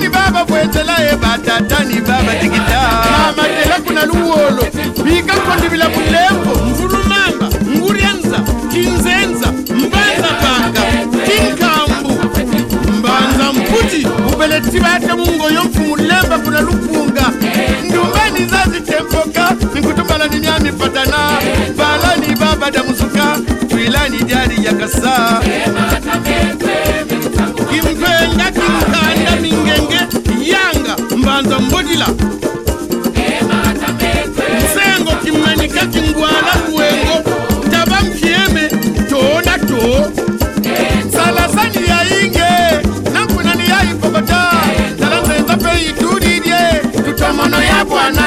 bamamani baba bwetelaye batatani baba digita amatela kuna luwolo. Bika kondibila bulembo mvulumamba nguryanza kinzenza mbanza panga tinkambu mbanza mputi. Ubeleti bate mungoyo mfumulemba kuna lupunga ndumbani zazitempoka nkutumbala ni myamifatana balani baba damuzuka twilani dyali yakasa hanza mbodila. Nsengo kimenyika kingwala kuwengo taba mkieme toona to salasani yainge nakunani yaipokota salanzenza peitulilye tutomono ya bwana.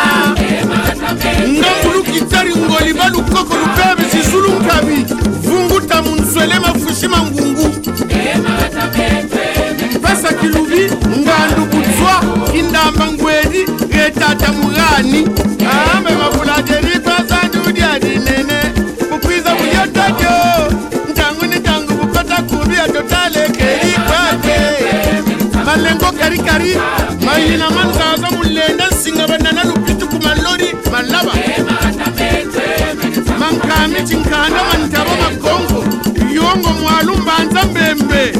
Ngangulukitari ngoli balukoko lupebe sisulu nkabi vunguta munswele mafushi mangungu. Pesa kilubi ngandu kutswa. ndamba ngwedi retata murani. Ambe mavulage litwasa ndudia dinene mukwiza kuyotatyo ntangu ni tangu vukota kuvi atotalekeli kwake malengo karikari mayina manzaza mulenda nsinga vanana lupitu kumalori malava mankami chinkanda mantavo makongo. Yongo mwalu mbanza mbembe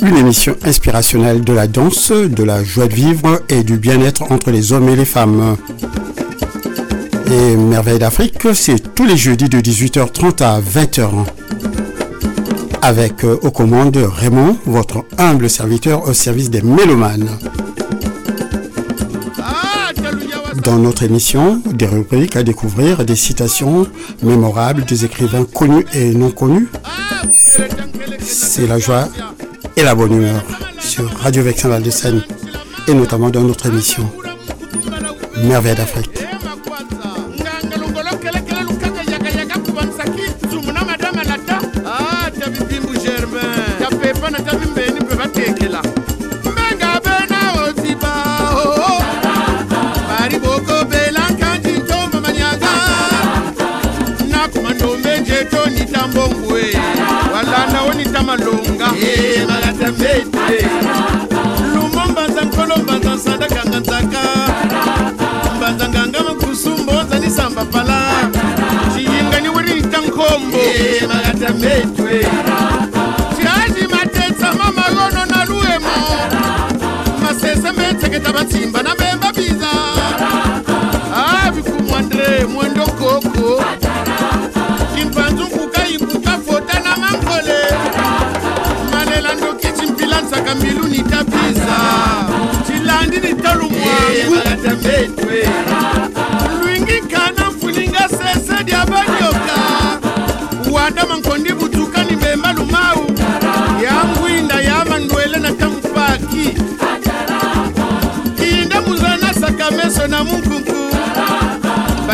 Une émission inspirationnelle de la danse, de la joie de vivre et du bien-être entre les hommes et les femmes. Et Merveille d'Afrique, c'est tous les jeudis de 18h30 à 20h. Avec euh, aux commandes Raymond, votre humble serviteur au service des mélomanes. Dans notre émission, des rubriques à découvrir, des citations mémorables des écrivains connus et non connus, c'est la joie et la bonne humeur sur Radio Vexin Val de Seine et notamment dans notre émission Merveille d'Afrique.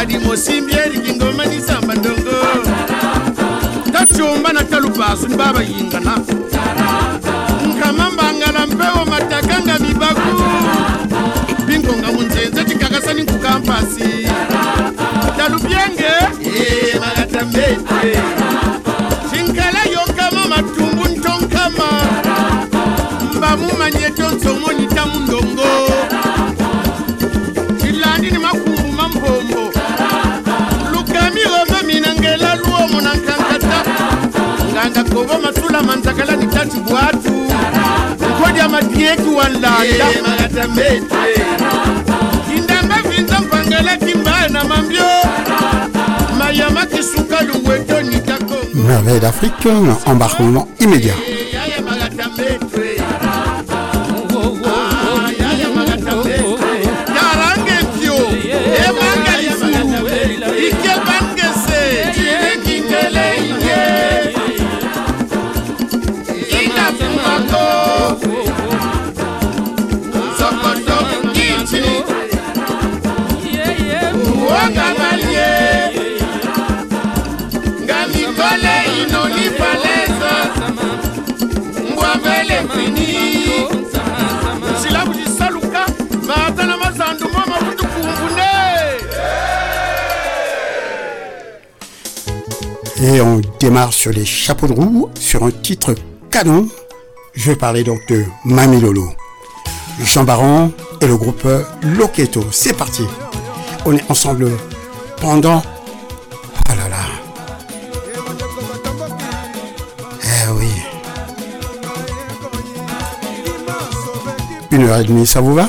Kadi mosimbye likingoma nisamba ndongo. Tacumba na talupasu ni baba yingana nkamambangala mpewo matakanga mibaku. Binkonga munzenze cikakasani nkukampasi talubyenge Eh, magatambete cinkala yonkama matumbu ntonkama. Mbamumanye tonsomoni tamundongo kobo matula manzakala ni tati bwatu nkodya madieki walanda kindamba vinza mpangela kimbaya na mambyo mayama kisuka luweto nikako Merveille d'Afrique, embarquement immédiat. Et on démarre sur les chapeaux de roue, sur un titre canon. Je vais parler donc de Mami Lolo. Jean Baron et le groupe Loketo. C'est parti. On est ensemble pendant... Oh là là. Eh oui. Une heure et demie, ça vous va?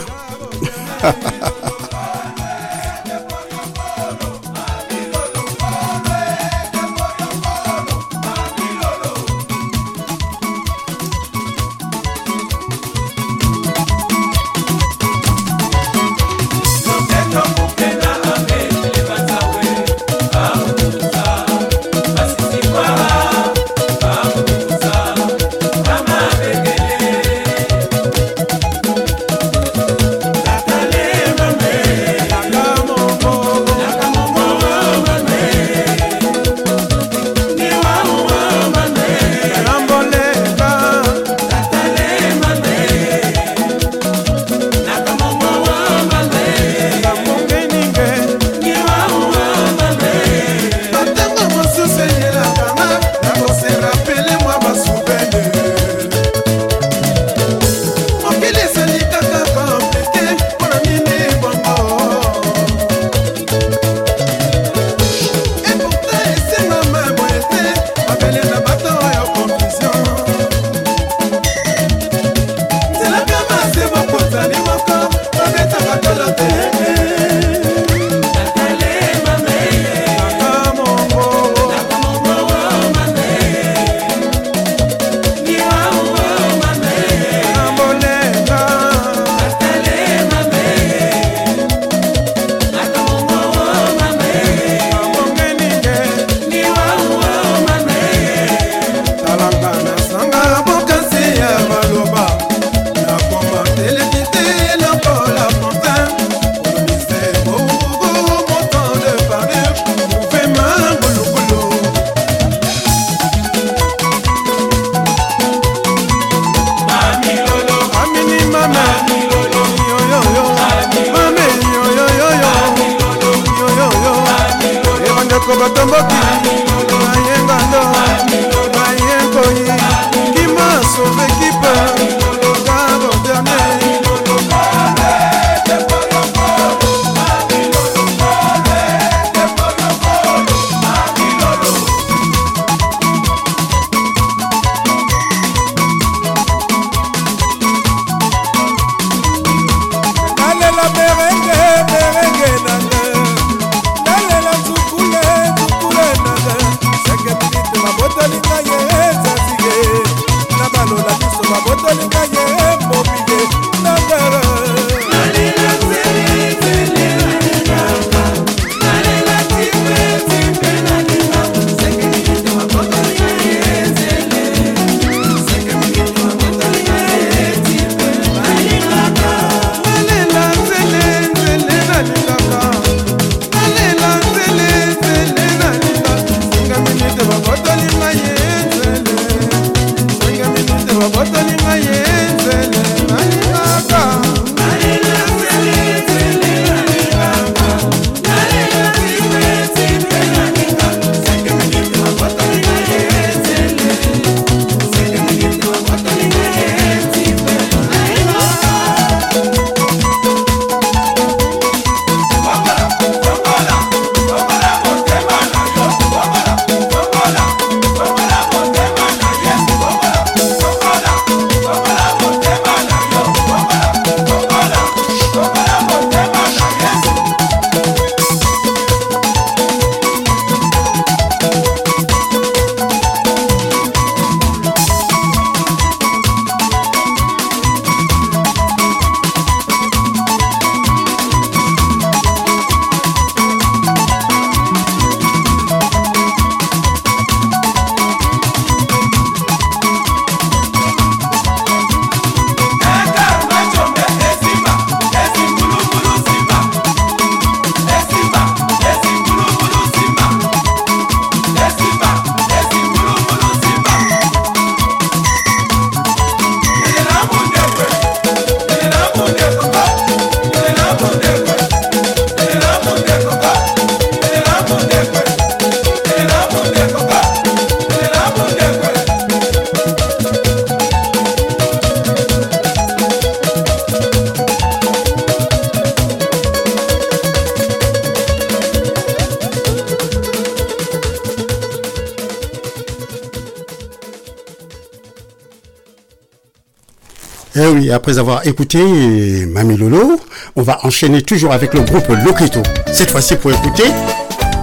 Oui, après avoir écouté Mami Lolo, on va enchaîner toujours avec le groupe Loqueto. Cette fois-ci pour écouter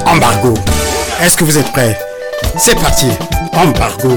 Embargo. Est-ce que vous êtes prêts? C'est parti, Embargo.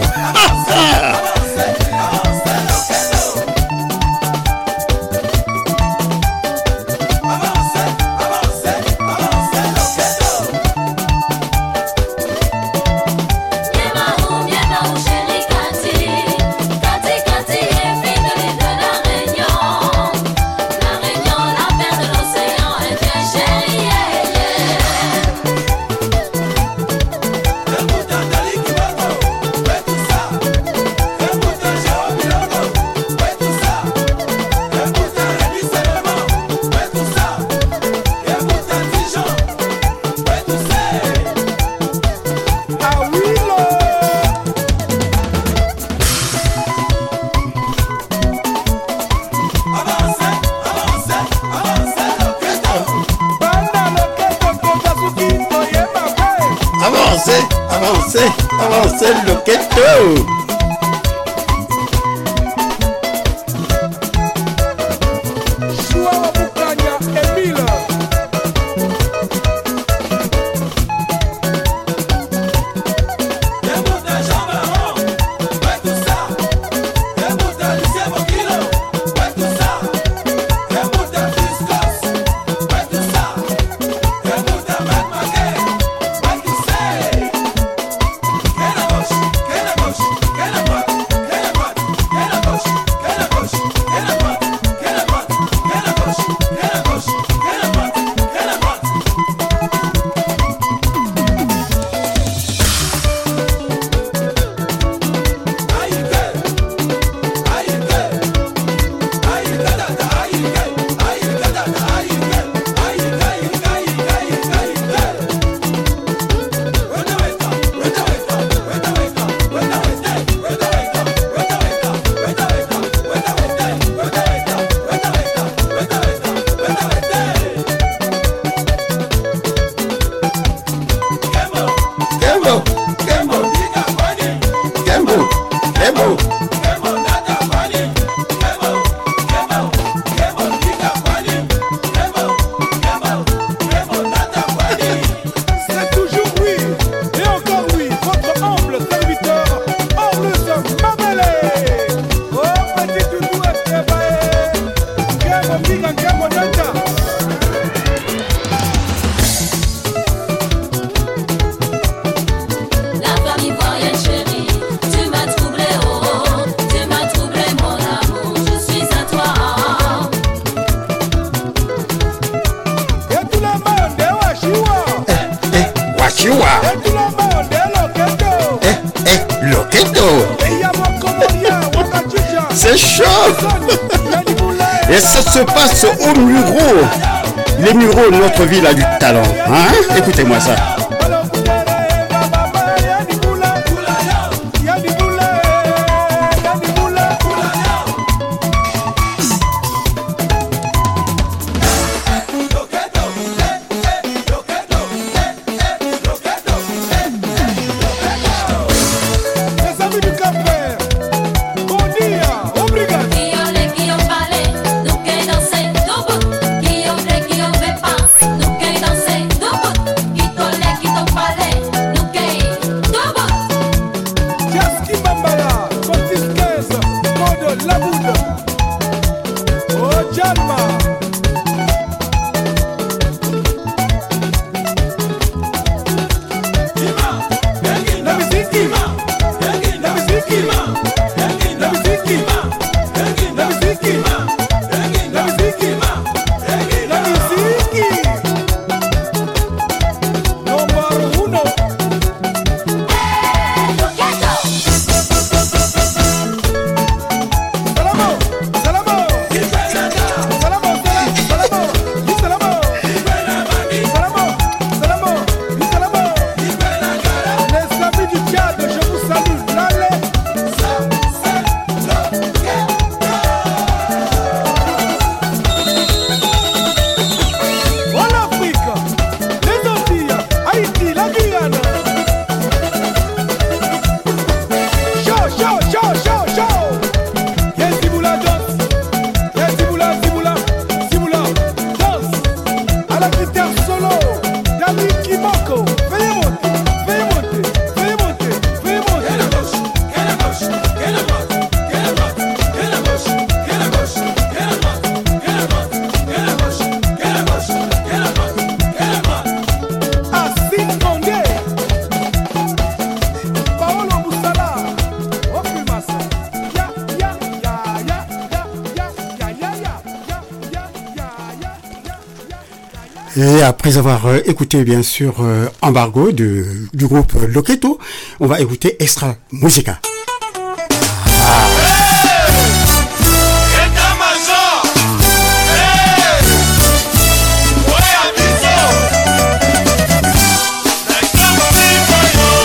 Après avoir euh, écouté bien sûr euh, Embargo du groupe Loketo, on va écouter Extra Musica.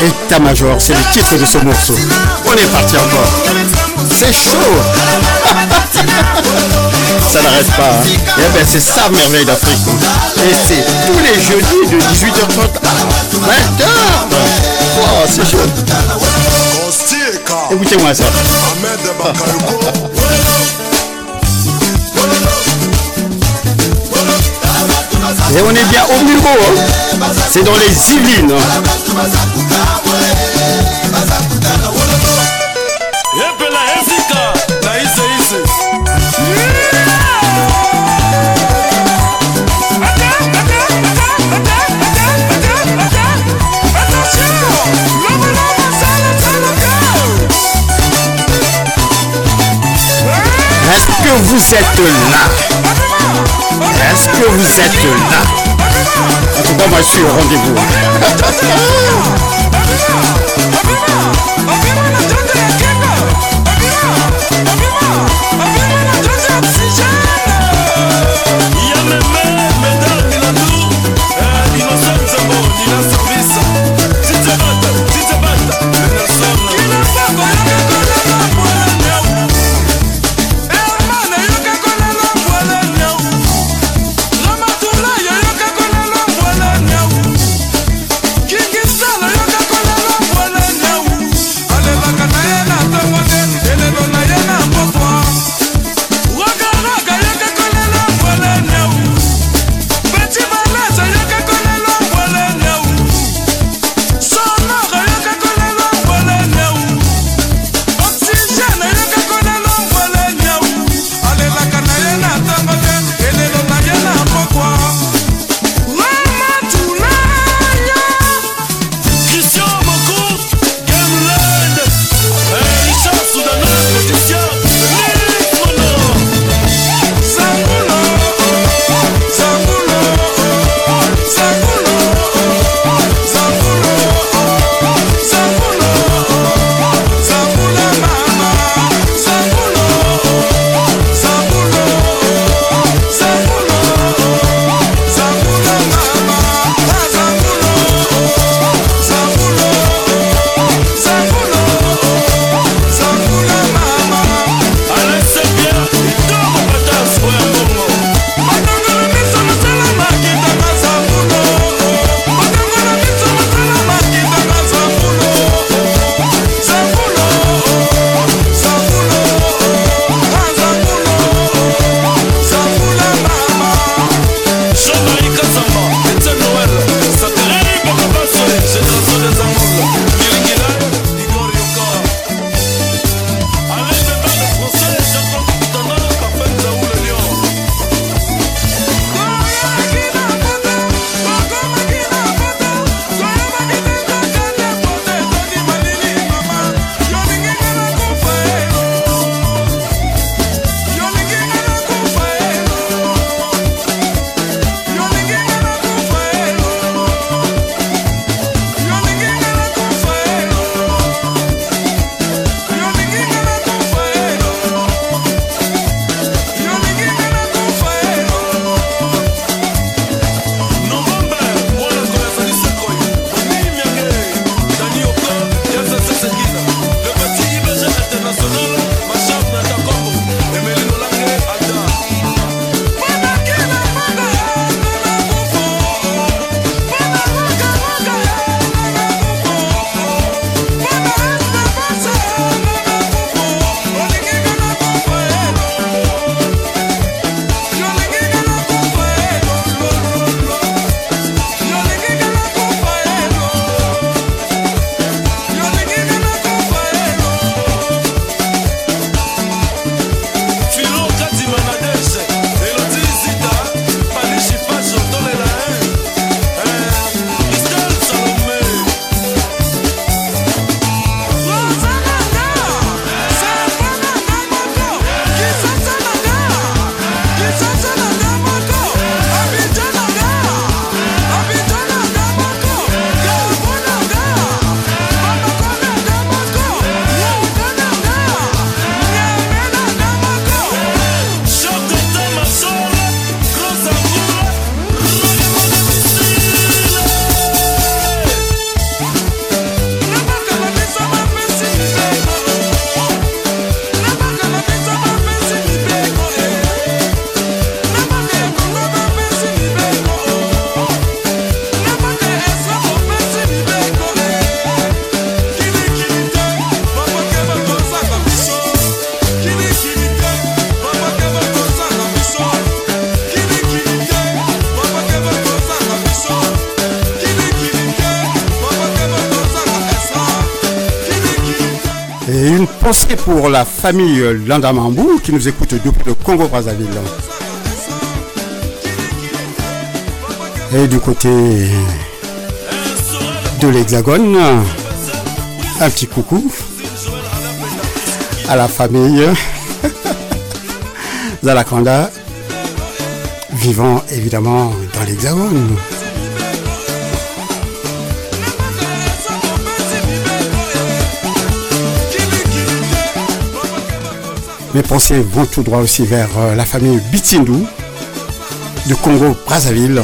État-major, c'est le titre de ce morceau. On est parti encore. C'est chaud. ça n'arrête pas. Hein. Et eh ben c'est ça merveille d'Afrique. Et c'est tous les jeudis de 18h30 à 20h. Oh, c'est chaud. Écoutez-moi ça. Et on est bien au niveau, hein. c'est dans les Yvelines. Est-ce que vous êtes là? Est-ce que vous êtes là? En tout cas, moi je suis au rendez-vous. Pour la famille Landamambou qui nous écoute depuis le Congo-Brazzaville. Et du côté de l'Hexagone, un petit coucou à la famille Zalakanda, vivant évidemment dans l'Hexagone. Mes pensées vont tout droit aussi vers euh, la famille Bitindou de Congo-Brazzaville?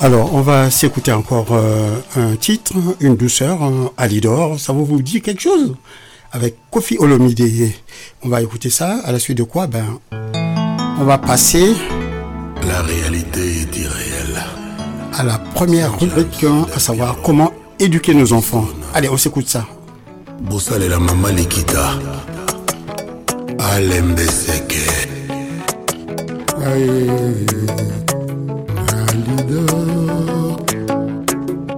Alors, on va s'écouter encore euh, un titre, une douceur, Alidor. Ça vous dit quelque chose? Avec Kofi Olomide. On va écouter ça. À la suite de quoi? Ben, on va passer. La réalité est irréelle. À la première rubrique, hein, à savoir comment éduquer nos enfants. Allez, on s'écoute ça. et la maman Likita. Alembeseke.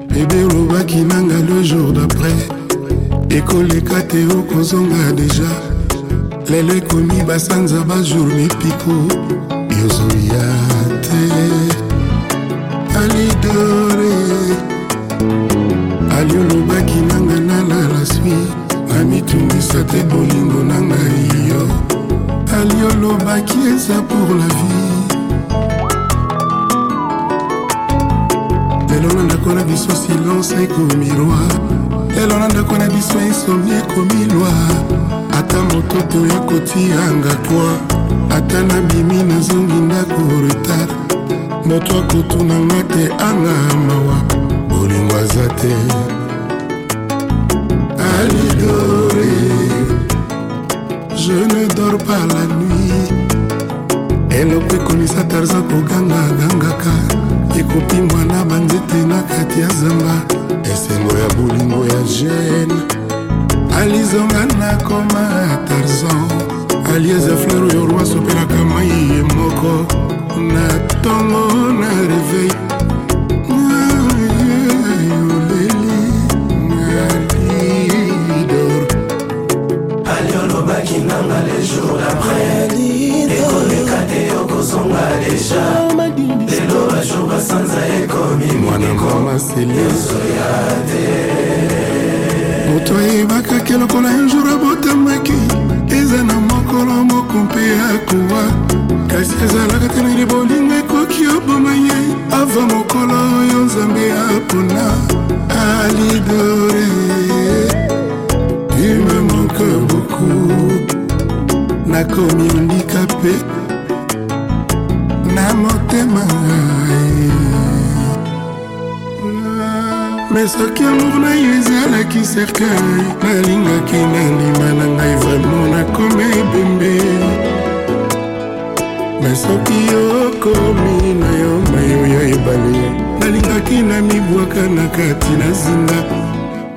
Bebe olobaki nanga le jour d'après. Ekoleka te okozonga deja. Lelo ekomi basanza bajour mipiko. Yozoya te. Alidore. Ali olobaki nanga nalala swi namitungisa te bolingo na ngai yo. Ali olobaki eza pour la vie lelo na ndako na biso silence ekomi roi. Lelo na ndako na biso insomni ekomi lwa ata mototo ya kotianga toi. Ata nabimi nazongi ndako retard. Moto akotunanga te anga mawa. Bolingo aza te. Alidore je ne dors pas la nuit. Eloko ekomisa tarzan kogangagangaka ekopimwa na banzete na kati ya zamba. Esengo ya bolingo ya jene alizonga na koma tarzan. Alieza fleur oyo roi asopelaka mai ye moko. Na ntongo na reveil nanga le jour d'après. Ekoleka te okozonga deja lelo bajour basanza ekomi seliozoya te moto ayebaka lokola un jour abotamaki eza na mokolo moko mpe akowa kasi ezalaka te na bolingo ekoki oboma ye ava mokolo oyo nzambe apona alidore. Tu me manque beaucoup nakomi handikape na motema me soki amour na yo ezalaki cercueil nalingaki na ndima na ngai vraimen nakoma ebembe. Me soki okomi na yo mayo ya ebale nalingaki na mibwaka na kati na zinga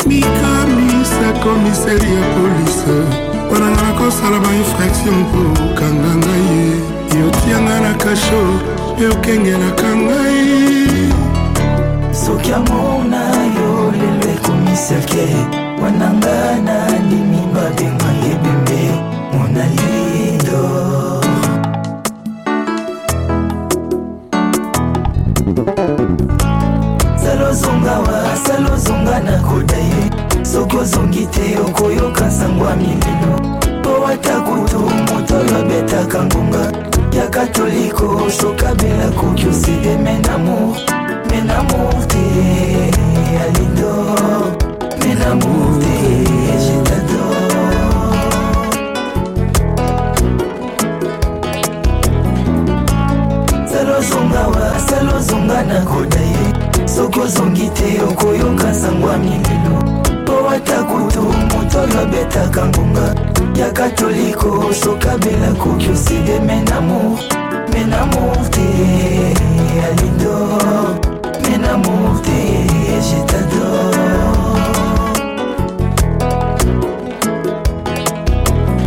mikamisa komiseri ya polise mpona nga nakosala bainfraction mpo okanga ngai ye yotianga na kasho mpe okengelaka ngai soki amona yo lelo ekomi serke wananga na ndimi babenga ebembe monalido salozonga wa salozonga na koda ye soki ozongi te okoyoka sango ya mililo obetaka ngonga ya katoliko sokabela koki osede menamour menamour te alidor menamour te je t'adore. Salozongawa salozonga na koda ye soki ozongi te okoyoka sango ya milelo po ata kutu moto oyo abetaka ngonga ya katoliko sokabela koki oside menamour menamour te alidor menamour te je t'adore.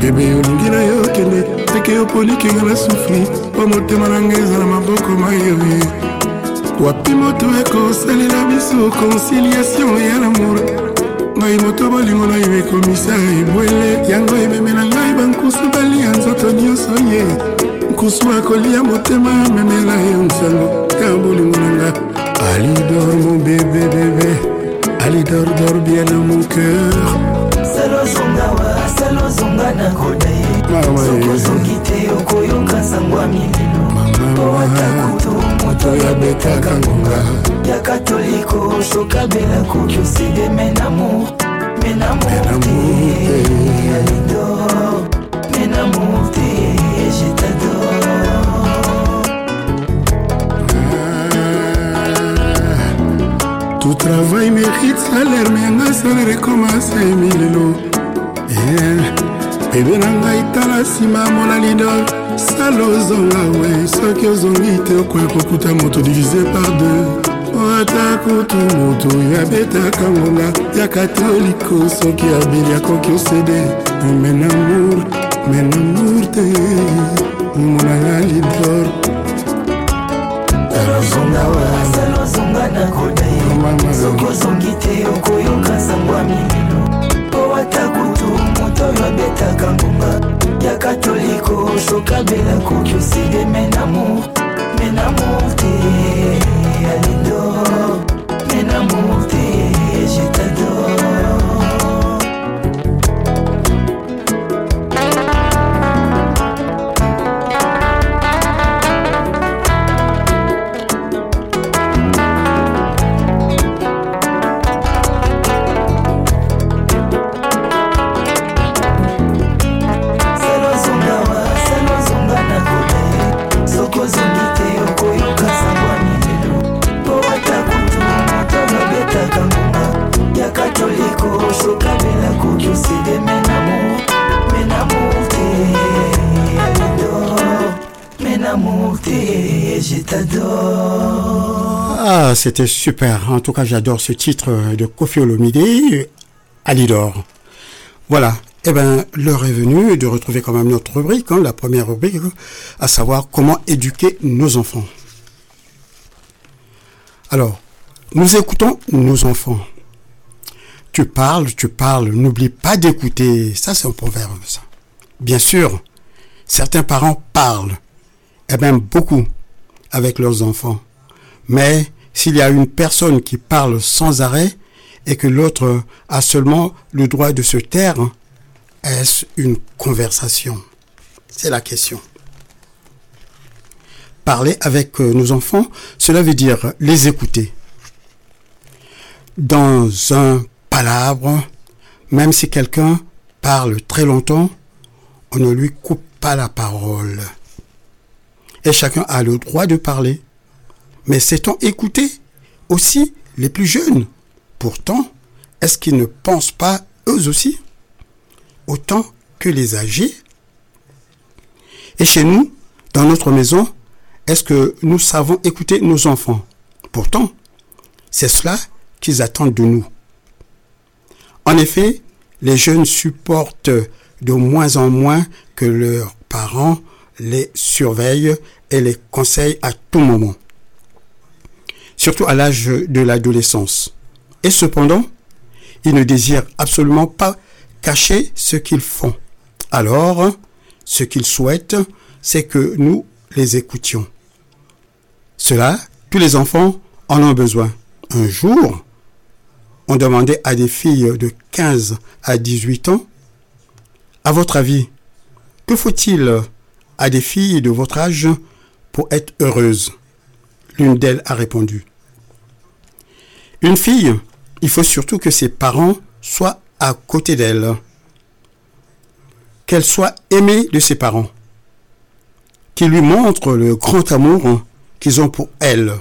Bebe olingi na yo kende teke yo polikinga na sufri mpo motema na ngai eza na maboko mayewe wapi moto ekosalela biso conciliation ya lamour ngai moto bolingo na yo ekomisa ebwele. Yango ememela ngai bankusu balia nzoto nyonso ye. Nkusu akolia motema memela yo nsango ya bolingo na nga. Alidor mon bébé bébé. Alidor dor bien dans mon cœur. Salozongawa salozonga na koda ye Mama ye. soki ozongi te okoyoka sango ya milelo po ata kutu moto oyo abetaka ngonga ya katoliko sokabela koki oside menamour menamour te alidor menamour te je t'adore. Tout travail mérite salaire me yanga salaire ekomasa emilelo bebe na ngai tala nsima mona lidol sala ozonga we soki ozongi te okoya kokuta moto divise par deux kutu moto oyo abetaka ngonga ya katoliko soki abeli akoki osede. Menamour menamour te. Monanga lidor salozongawa salozonga na koda ye Mama. soki ozongi te okoyoka sango ya milelo po ata kutu moto oyo abetaka ngonga ya katoliko sokabela koki oside menamour menamour te Thank you. Je t'adore Ah, c'était super. En tout cas, j'adore ce titre de Kofi Olomide, Alidor. Voilà. Eh ben, l'heure est venue de retrouver quand même notre rubrique, hein, la première rubrique, à savoir comment éduquer nos enfants. Alors, nous écoutons nos enfants. Tu parles, tu parles, n'oublie pas d'écouter. Ça, c'est un proverbe. Bien sûr, certains parents parlent, et même beaucoup, avec leurs enfants. Mais s'il y a une personne qui parle sans arrêt et que l'autre a seulement le droit de se taire, est-ce une conversation? C'est la question. Parler avec euh, nos enfants, cela veut dire les écouter. Dans un palabre, même si quelqu'un parle très longtemps, on ne lui coupe pas la parole. Et chacun a le droit de parler. Mais sait-on écouter aussi les plus jeunes? Pourtant, est-ce qu'ils ne pensent pas eux aussi? Autant que les âgés Et chez nous, dans notre maison, est-ce que nous savons écouter nos enfants? Pourtant, c'est cela qu'ils attendent de nous. En effet, les jeunes supportent de moins en moins que leurs parents les surveillent et les conseillent à tout moment surtout à l'âge de l'adolescence. Et cependant, ils ne désirent absolument pas cacher ce qu'ils font. Alors, ce qu'ils souhaitent, c'est que nous les écoutions. Cela, tous les enfants en ont besoin. Un jour, on demandait à des filles de 15 à 18 ans, à votre avis, que faut-il à des filles de votre âge pour être heureuses L'une d'elles a répondu. Une fille, il faut surtout que ses parents soient à côté d'elle. Qu'elle soit aimée de ses parents. Qu'ils lui montrent le grand amour qu'ils ont pour elle.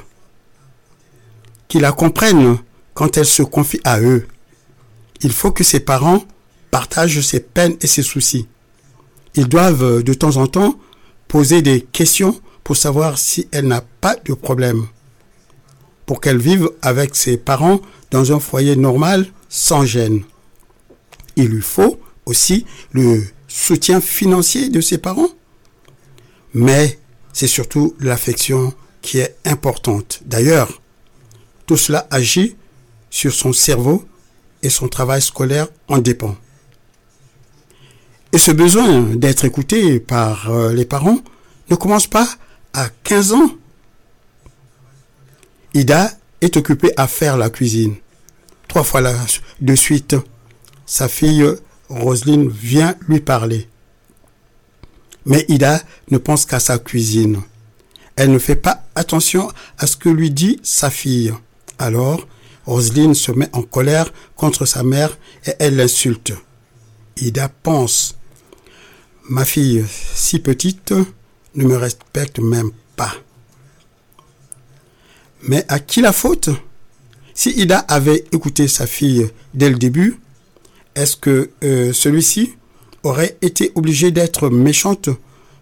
Qu'ils la comprennent quand elle se confie à eux. Il faut que ses parents partagent ses peines et ses soucis. Ils doivent de temps en temps poser des questions pour savoir si elle n'a pas de problème. Pour qu'elle vive avec ses parents dans un foyer normal sans gêne. Il lui faut aussi le soutien financier de ses parents. Mais c'est surtout l'affection qui est importante. D'ailleurs, tout cela agit sur son cerveau et son travail scolaire en dépend. Et ce besoin d'être écouté par euh, les parents ne commence pas à 15 ans. Ida est occupée à faire la cuisine. Trois fois de suite, sa fille Roselyne vient lui parler. Mais Ida ne pense qu'à sa cuisine. Elle ne fait pas attention à ce que lui dit sa fille. Alors, Roselyne se met en colère contre sa mère et elle l'insulte. Ida pense. Ma fille, si petite, ne me respecte même pas. Mais à qui la faute? Si Ida avait écouté sa fille dès le début, est-ce que euh, celui-ci aurait été obligé d'être méchante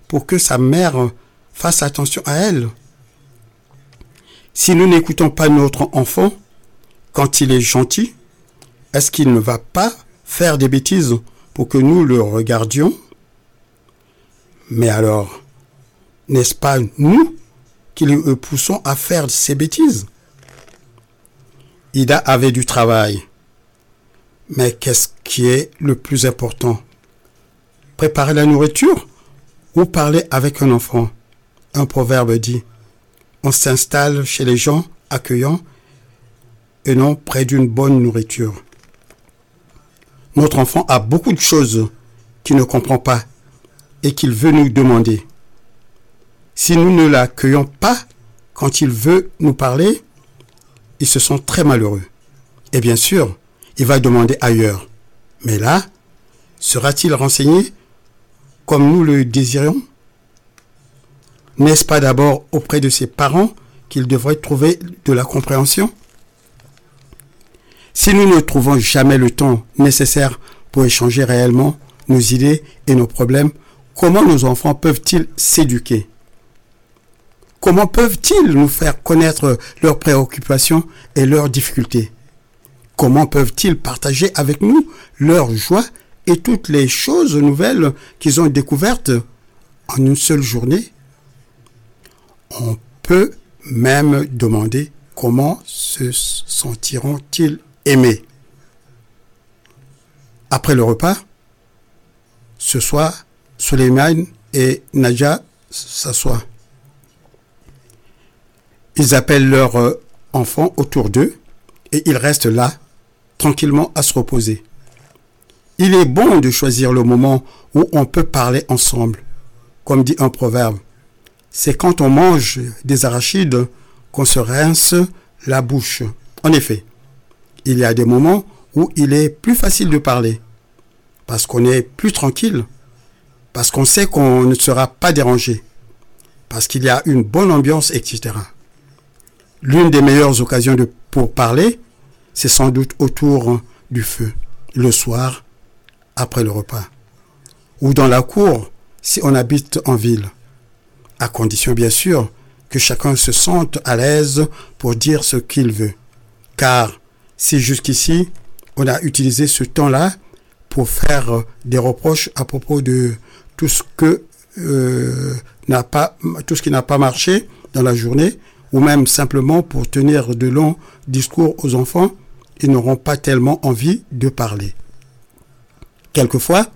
pour que sa mère fasse attention à elle? Si nous n'écoutons pas notre enfant quand il est gentil, est-ce qu'il ne va pas faire des bêtises pour que nous le regardions? Mais alors, n'est-ce pas nous qui le poussons à faire ces bêtises? Ida avait du travail. Mais qu'est-ce qui est le plus important? Préparer la nourriture ou parler avec un enfant? Un proverbe dit, on s'installe chez les gens accueillants et non près d'une bonne nourriture. Notre enfant a beaucoup de choses qu'il ne comprend pas et qu'il veut nous demander. Si nous ne l'accueillons pas quand il veut nous parler, il se sent très malheureux. Et bien sûr, il va demander ailleurs. Mais là, sera-t-il renseigné comme nous le désirions? N'est-ce pas d'abord auprès de ses parents qu'il devrait trouver de la compréhension? Si nous ne trouvons jamais le temps nécessaire pour échanger réellement nos idées et nos problèmes, comment nos enfants peuvent-ils s'éduquer? Comment peuvent-ils nous faire connaître leurs préoccupations et leurs difficultés? Comment peuvent-ils partager avec nous leurs joies et toutes les choses nouvelles qu'ils ont découvertes en une seule journée? On peut même demander comment se sentiront-ils aimés. Après le repas, ce soir, Suleiman et Naja s'assoient. Ils appellent leurs euh, enfants autour d'eux et ils restent là, tranquillement à se reposer. Il est bon de choisir le moment où on peut parler ensemble. Comme dit un proverbe, c'est quand on mange des arachides qu'on se rince la bouche. En effet, il y a des moments où il est plus facile de parler, parce qu'on est plus tranquille, parce qu'on sait qu'on ne sera pas dérangé, parce qu'il y a une bonne ambiance, etc. L'une des meilleures occasions pour parler, c'est sans doute autour du feu, le soir, après le repas, ou dans la cour si on habite en ville, à condition bien sûr que chacun se sente à l'aise pour dire ce qu'il veut. Car si jusqu'ici on a utilisé ce temps-là pour faire des reproches à propos de tout ce euh, qui n'a pas marché dans la journée, ou même simplement pour tenir de longs discours aux enfants, ils n'auront pas tellement envie de parler. Quelquefois,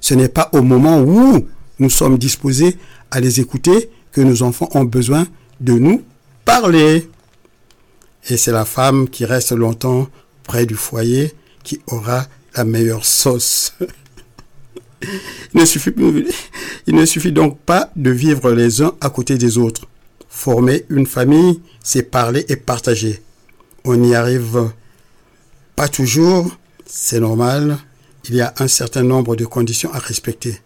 ce n'est pas au moment où nous sommes disposés à les écouter que nos enfants ont besoin de nous parler. Et c'est la femme qui reste longtemps près du foyer qui aura la meilleure sauce. il, ne suffit, donc pas de vivre les uns à côté des autres. Former une famille, c'est parler et partager. On n'y arrive pas toujours, c'est normal. Il y a un certain nombre de conditions à respecter.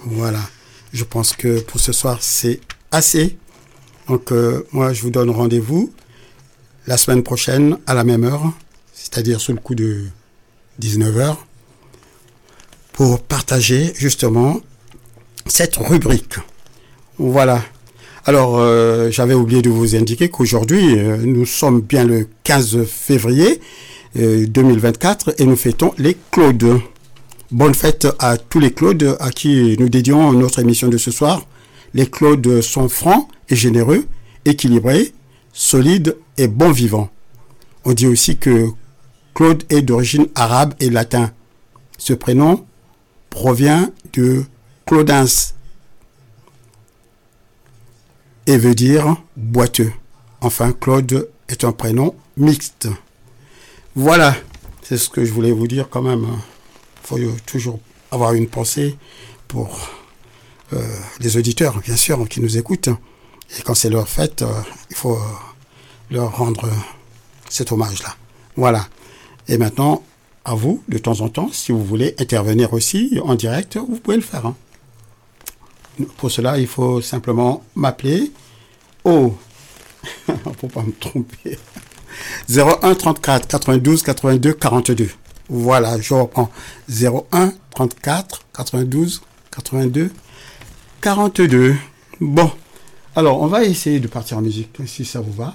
Voilà. Je pense que pour ce soir, c'est assez. Donc, euh, moi, je vous donne rendez-vous la semaine prochaine à la même heure, c'est-à-dire sous le coup de 19h, pour partager justement cette rubrique. Voilà. Alors, euh, j'avais oublié de vous indiquer qu'aujourd'hui, euh, nous sommes bien le 15 février euh, 2024 et nous fêtons les Claudes. Bonne fête à tous les Claudes à qui nous dédions notre émission de ce soir. Les Claudes sont francs et généreux, équilibrés, solides et bons vivants. On dit aussi que Claude est d'origine arabe et latin. Ce prénom provient de Claudens et veut dire boiteux. Enfin, Claude est un prénom mixte. Voilà, c'est ce que je voulais vous dire quand même. Il faut toujours avoir une pensée pour euh, les auditeurs, bien sûr, qui nous écoutent. Et quand c'est leur fête, euh, il faut leur rendre cet hommage-là. Voilà. Et maintenant, à vous, de temps en temps, si vous voulez intervenir aussi en direct, vous pouvez le faire. hein. Pour cela, il faut simplement m'appeler au... pour pas me tromper. 01 34 92 82 42. Voilà, je reprends. 01 34 92 82 42. Bon. Alors, on va essayer de partir en musique, si ça vous va.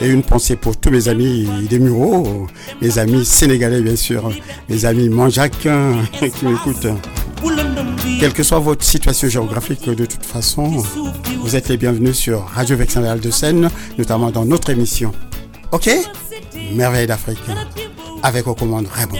Et une pensée pour tous mes amis des Mureaux, mes amis sénégalais bien sûr, mes amis manjaquins qui m'écoutent. Quelle que soit votre situation géographique, de toute façon, vous êtes les bienvenus sur Radio Vexin de Seine, notamment dans notre émission. Ok? Merveille d'Afrique, avec aux commandes Raymond.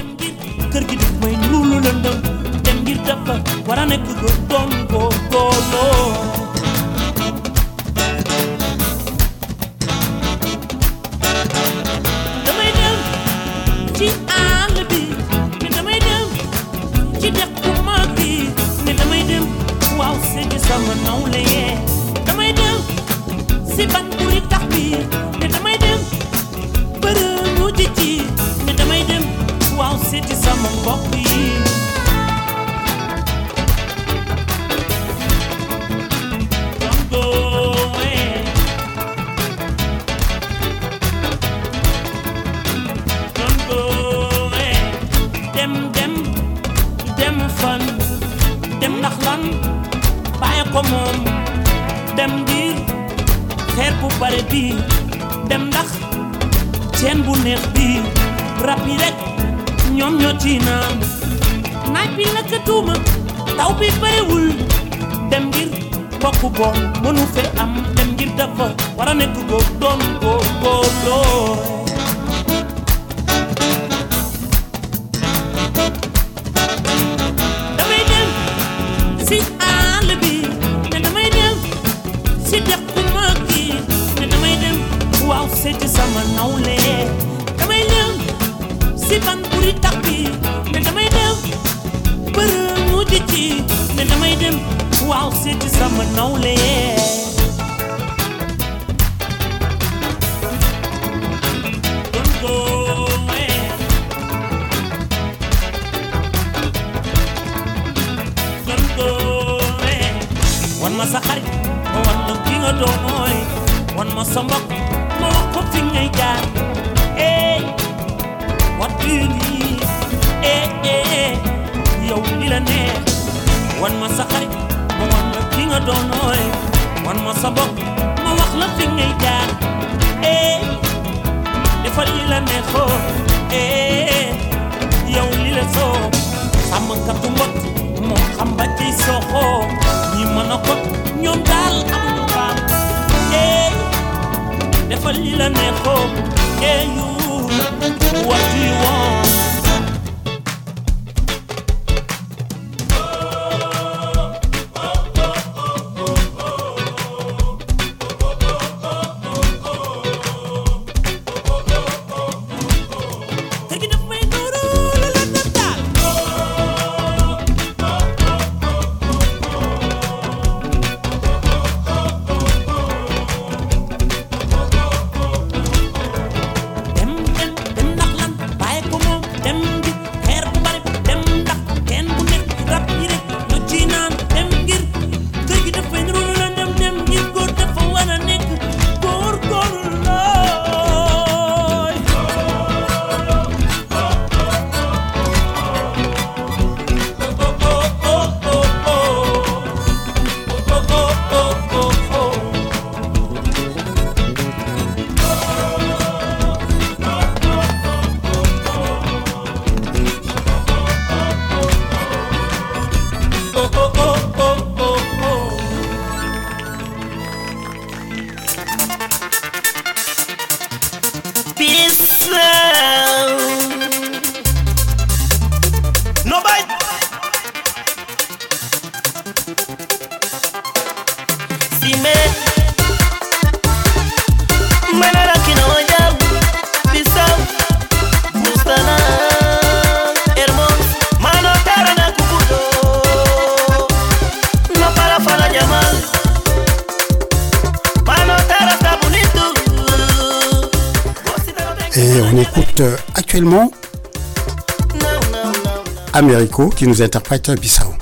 Qui nous interprète Bissau.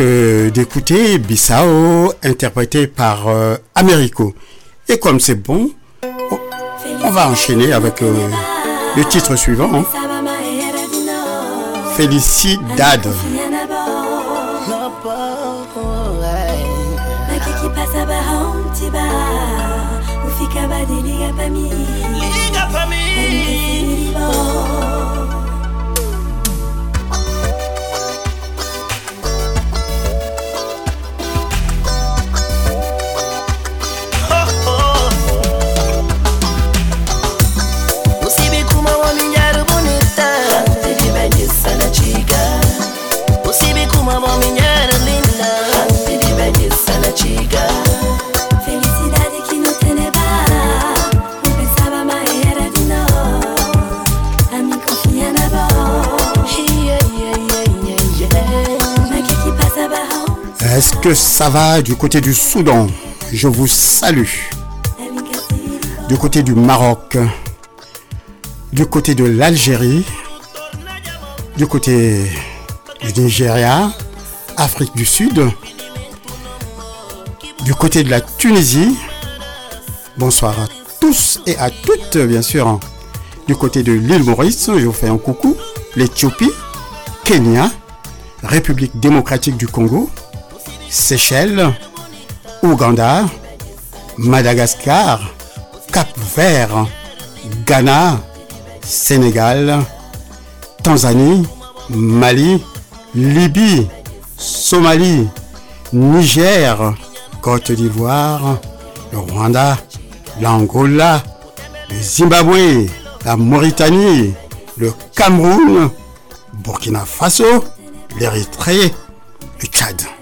D'écouter Bissau, interprété par euh, Americo. Et comme c'est bon, on, va enchaîner avec euh, le titre suivant. hein. Que ça va du côté du Soudan Je vous salue. Du côté du Maroc, du côté de l'Algérie, du côté du Nigeria, Afrique du Sud, du côté de la Tunisie. Bonsoir à tous et à toutes, bien sûr. Du côté de l'île Maurice, je vous fais un coucou. L'Éthiopie, Kenya, République démocratique du Congo, Seychelles, Ouganda, Madagascar, Cap Vert, Ghana, Sénégal, Tanzanie, Mali, Libye, Somalie, Niger, Côte d'Ivoire, le Rwanda, l'Angola, le Zimbabwe, la Mauritanie, le Cameroun, Burkina Faso, l'Érythrée, le Tchad.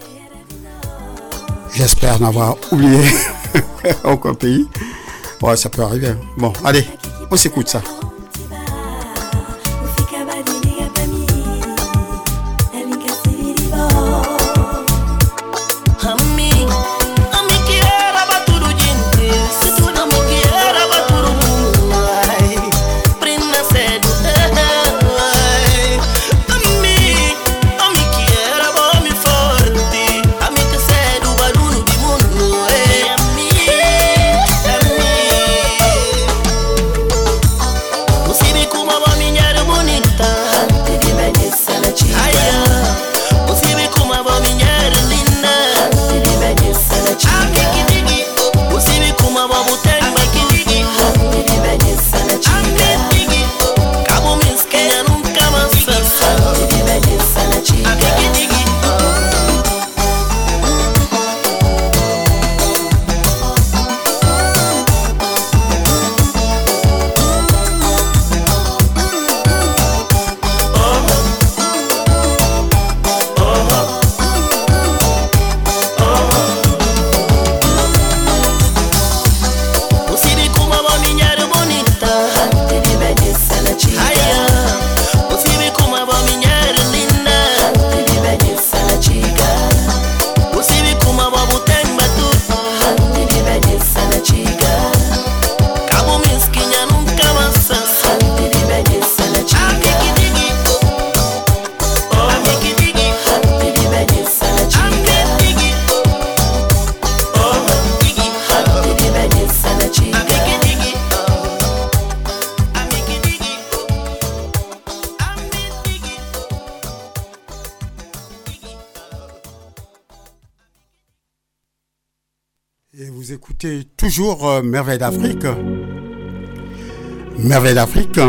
J'espère n'avoir oublié aucun pays. Ouais, ça peut arriver. Bon, allez, on s'écoute ça. Toujours euh, Merveille d'Afrique. Merveille d'Afrique.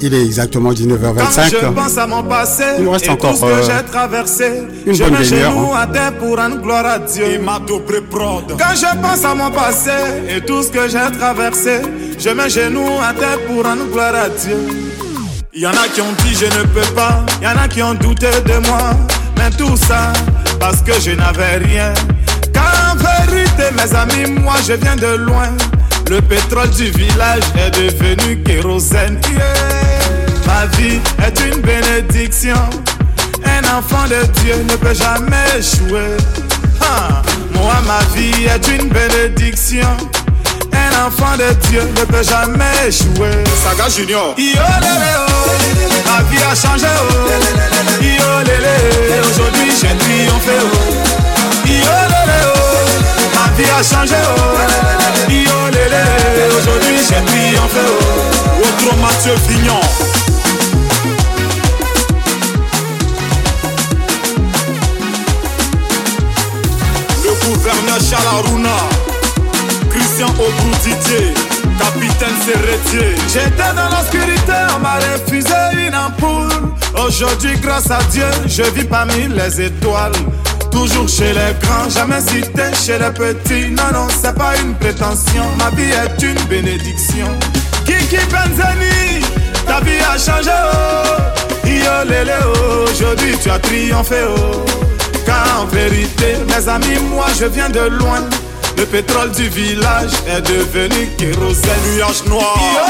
Il est exactement Quand je 19h25. pense à mon passé Il nous reste et encore, tout ce que euh, j'ai traversé, une je bonne mets demi-heure, genoux hein. à terre pour rendre gloire à Dieu. Quand je pense à mon passé et tout ce que j'ai traversé, je mets genoux à terre pour rendre gloire à Dieu. Il y en a qui ont dit je ne peux pas, il y en a qui ont douté de moi, mais tout ça parce que je n'avais rien. Vérité, mes amis, moi je viens de loin. Le pétrole du village est devenu kérosène. Ma vie est une bénédiction. Un enfant de Dieu ne peut jamais échouer. Ah, Moi, ma vie est une bénédiction. Un enfant de Dieu ne peut jamais échouer. Saga Junior. Yo oh, ma vie a changé oh. Aujourd'hui j'ai triomphé oh. Oh, vie a changé oh. Yo aujourd'hui j'ai triomphé oh. Autre Mathieu Vignon. Le gouverneur Chalaruna. Christian Obrou. Capitaine Serretier. J'étais dans l'obscurité, on m'a refusé une ampoule. Aujourd'hui, grâce à Dieu, je vis parmi les étoiles. Toujours chez les grands, jamais cité chez les petits. Non, non, c'est pas une prétention. Ma vie est une bénédiction. Kiki Benzani, ta vie a changé, oh. Yo oh. Aujourd'hui, tu as triomphé, oh. Car en vérité, mes amis, moi, je viens de loin. Le pétrole du village est devenu kérosène. Nuage noir. Yo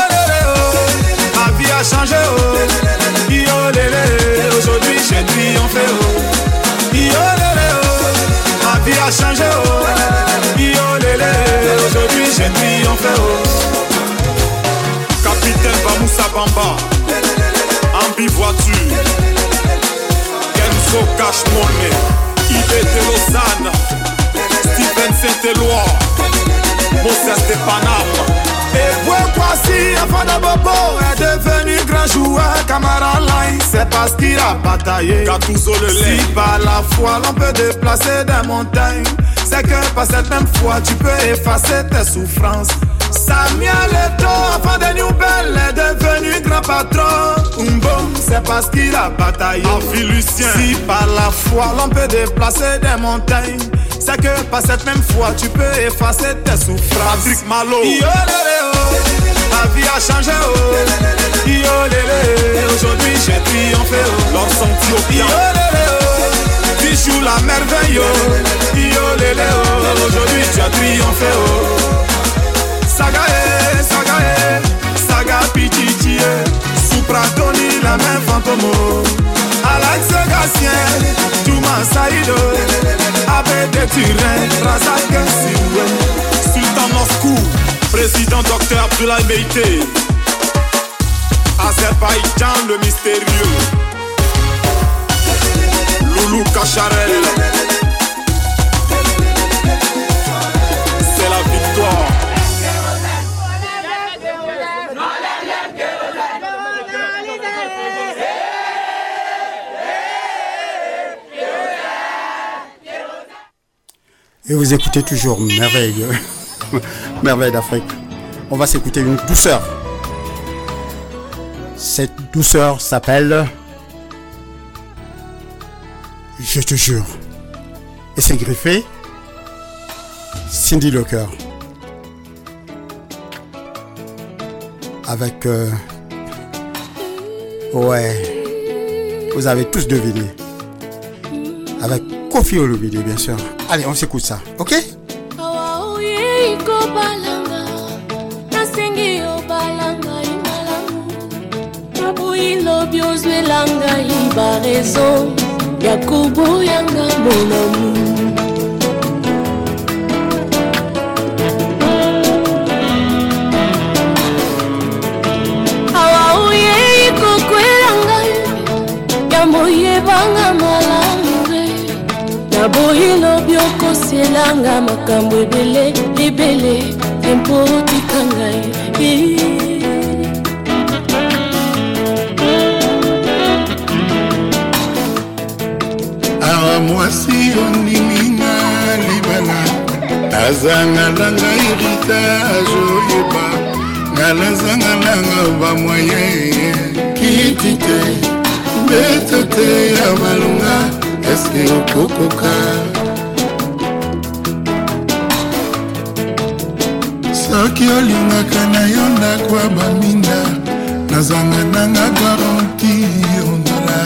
oh. Ma vie a changé, oh. Yo lélé, aujourd'hui j'ai triomphé, oh. Vie a changé, oh. Yo lélé, aujourd'hui j'ai triomphé, oh. Capitaine Bamoussa Bamba. Ambi voiture. Kenzo Cash Money. IB de Lausanne. Steven Saint-Éloi. Moses. Et voici, de Bobo est devenu grand joueur. Camara Line, c'est parce qu'il a bataillé. Gattuso le lait. Si par la foi l'on peut déplacer des montagnes, c'est que par cette même foi tu peux effacer tes souffrances. Samuel Eto, enfant de Newbell, est devenu grand patron. Umbom, c'est parce qu'il a bataillé. Lucien. Si par la foi l'on peut déplacer des montagnes, c'est que par cette même foi tu peux effacer tes souffrances. Patrick Malo. Yo lélé, oh, ma vie a changé oh. Yo lélé, aujourd'hui j'ai triomphé oh. L'ensemble Yo Thiopien. lélé, oh, tu joues la merveille oh. Yo oh, aujourd'hui tu as triomphé oh. Saga eh, saga eh, saga pichichi eh. Supra Tony la main fantôme oh. Alex Gatien, Touma Saïdo Avec des turins, Razak Sioué Sultan Moscou. Président Docteur Abdoulaye Meïté. Azerbaïdjan le mystérieux. Loulou Kacharel. Et vous écoutez toujours Merveille, Merveille d'Afrique. On va s'écouter une douceur. Cette douceur s'appelle Je te jure. Et c'est griffé Cindy Locker. Avec... euh, Ouais. Vous avez tous deviné. Avec Kofi Olomide, bien sûr. Allez, on s'écoute ça, ok? Awa oyei kobalanga nasengi obalanga imalamu. Naboyi lobi ozwela ngai barezo ya koboyanga monamu awa oyei kokwela ngai ya moyebanga malamu te naboyi lobi okosielanga makambo ebele ebele empo otika ngai awa mwasi ondiminga libala azangala ngai ritage oyeba. Ngalazangalanga bamwaye kiti te beto te ya malunga eske okokoka? Soki olingaka na yo ndako ya baminda nazanga nanga garanti ondola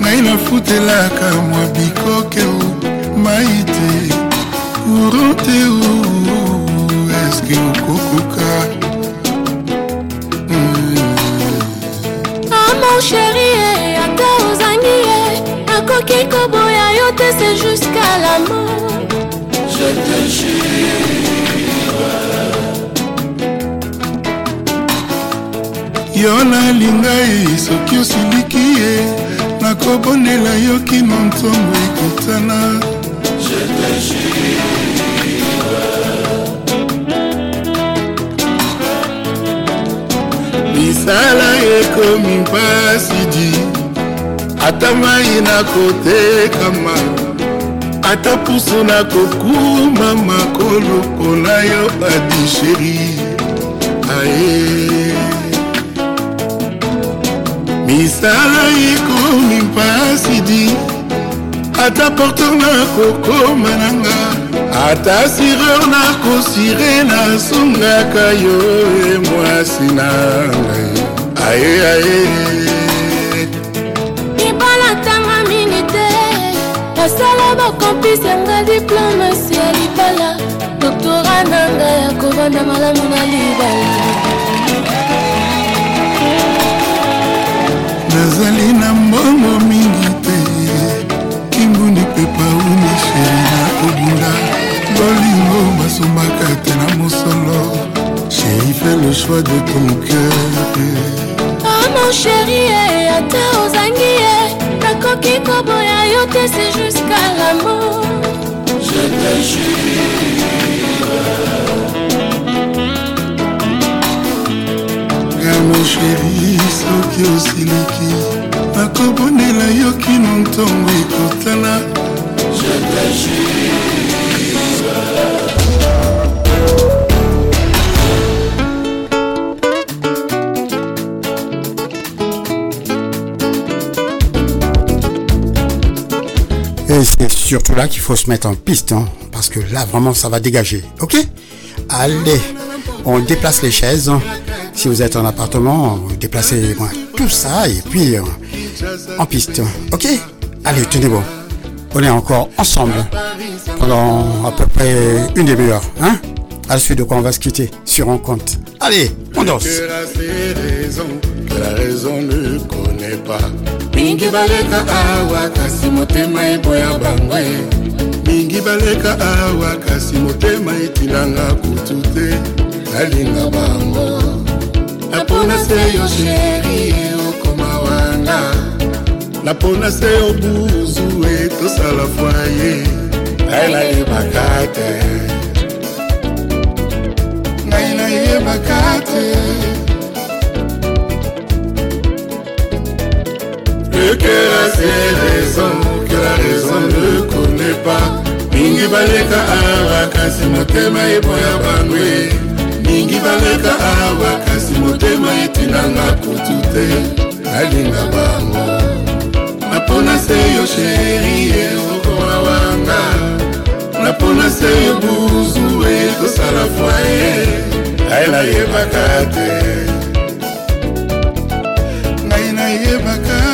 ngai nafutelaka mwa bikoke o mai te. Courant te o eske okokoka? Amon sheri ata ozangi ye nakoki koboya yo te se jusqu'à la mort. Yo nalinga ye soki osiliki ye nakobondela yo kino ntongo ekotana misala ekomi mpasi di ata mai nakotekama ata pusu nakokuma makolo mpona yo adisheri aye misala ekomi mpasi di. Ata porteur nakokoma nanga. Ata sireur nakosire nasungaka yo e mwasi na ngai. Aye aye basala bakompisi yanga diplomasi ya libala. Doktora na ngai ya kovanda malamu na libala. Nazali na mbongo mingi te. Kimbundi mpe pauni sheri na kobunda bolingo basombaka te na mosolo. Sheri fait le choix de ton cœur. Ah mon chéri e ata ozangi nakoki koboya yo te c'est jusqu'à la mort je te gamo sheri soki osiliki nakobondela yo kino ntongo ekotala je te Et c'est surtout là qu'il faut se mettre en piste, hein, parce que là, vraiment, ça va dégager. Ok? Allez, on déplace les chaises. Si vous êtes en appartement, déplacez tout ça et puis euh, en piste. Ok? Allez, tenez bon. On est encore ensemble pendant à peu près une demi-heure. Hein à la suite de quoi on va se quitter sur un compte. Allez, on danse. Que la raison pas. mingi baleka awa kasi motema eboya bango e mingi baleka awa kasi motema etilanga kutu te. Nalinga bango. Napona se yo sheri okoma wana. Napona se yo buzu e tosala fwaye ngai nayebaka te. Ngai nayebaka te Le cœur a ses raisons que la raison ne connaît pas. Mingi baleka awa kasi motema eboya bangwe. Mingi baleka awa kasi motema etinanga kutu te. Nalinga bango. Napona se yo sheri e okoa wanga. Napona se yo buzu e tosala foye. Ngai nayebaka te. Ngai nayebaka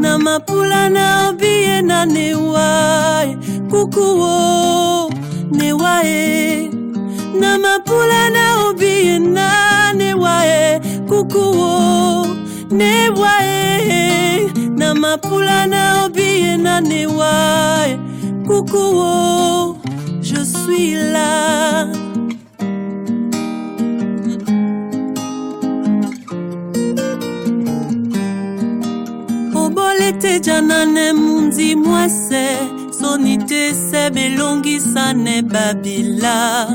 na mapula na obiye na newa e. kukuo newa e na mapula na obiye na newa e kukuo newa e na mapula na obiye na newa e kukuo je suis là ete janane mundi mwase soni te sebe elongisane babila.